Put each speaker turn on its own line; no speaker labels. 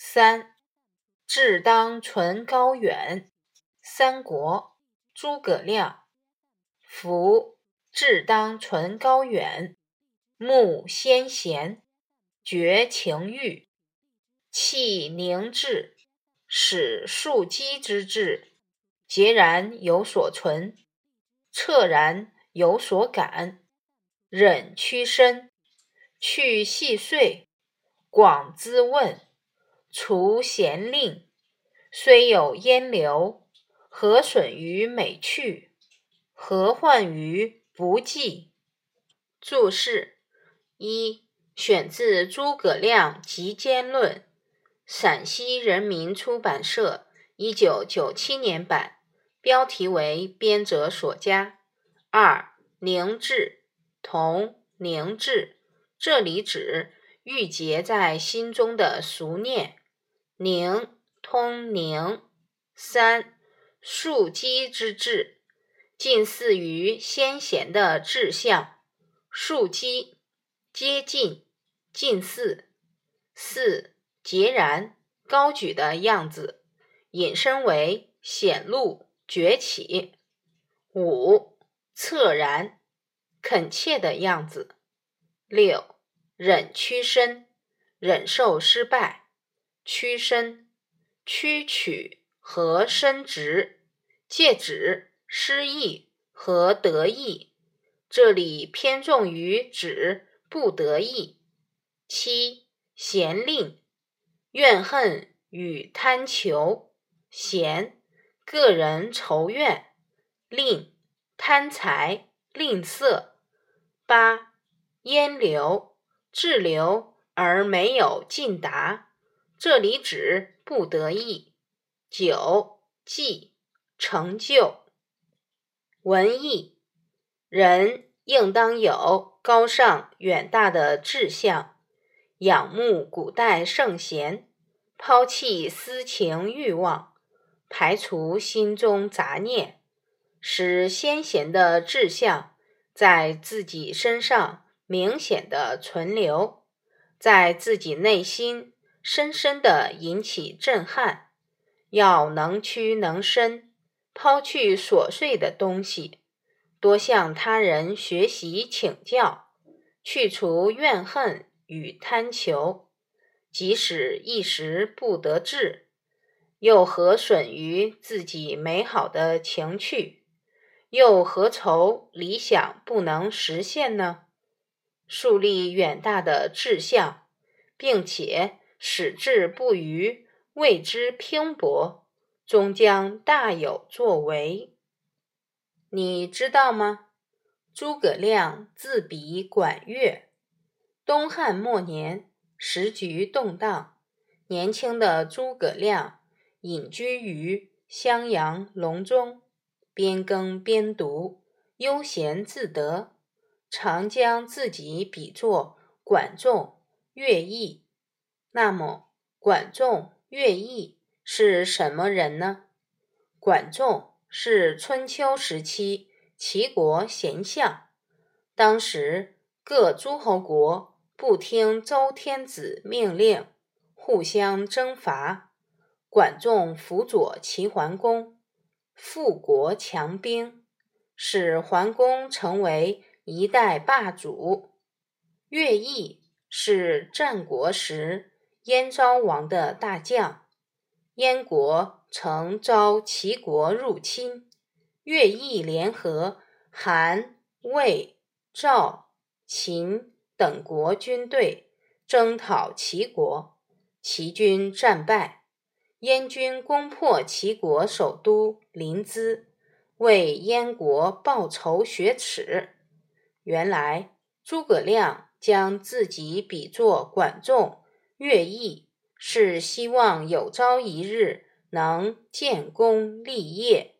三，志当存高远。三国，诸葛亮。夫志当存高远，慕先贤，绝情欲，气凝志，使庶几之志，孑然有所存，彻然有所感，忍屈伸，去细碎，广咨问，除闲令，虽有烟流，何损于美趣？何患于不济？注释一：选自《诸葛亮集坚论》，陕西人民出版社一九九七年版，标题为编者所加。二：凝滞，同凝滞，这里指郁结在心中的俗念。宁，通宁。三，庶几之志。近似于先贤的志向，庶几接近，近似四截然高举的样子，引申为显露崛起。五恻然恳切的样子。六忍屈伸忍受失败，屈伸屈曲和伸直，借指。失意和得意，这里偏重于指不得意。七闲吝，怨恨与贪求。闲，个人仇怨；吝，贪财吝啬。八烟流，滞留而没有尽达，这里指不得意。九绩，成就。文艺人应当有高尚远大的志向，仰慕古代圣贤，抛弃私情欲望，排除心中杂念，使先贤的志向在自己身上明显的存留，在自己内心深深的引起震撼。要能屈能伸。抛去琐碎的东西，多向他人学习请教，去除怨恨与贪求。即使一时不得志，又何损于自己美好的情趣？又何愁理想不能实现呢？树立远大的志向，并且矢志不渝，为之拼搏。终将大有作为，你知道吗？诸葛亮自比管乐。东汉末年，时局动荡，年轻的诸葛亮隐居于襄阳隆中，边耕边读，悠闲自得，常将自己比作管仲、乐毅。那么，管仲、乐毅。是什么人呢？管仲是春秋时期齐国贤相。当时各诸侯国不听周天子命令，互相征伐。管仲辅佐齐桓公，富国强兵，使桓公成为一代霸主。乐毅是战国时燕昭王的大将。燕国曾遭齐国入侵，乐毅联合韩、魏、赵、秦等国军队征讨齐国，齐军战败，燕军攻破齐国首都临淄，为燕国报仇雪耻。原来诸葛亮将自己比作管仲、乐毅。是希望有朝一日能建功立业。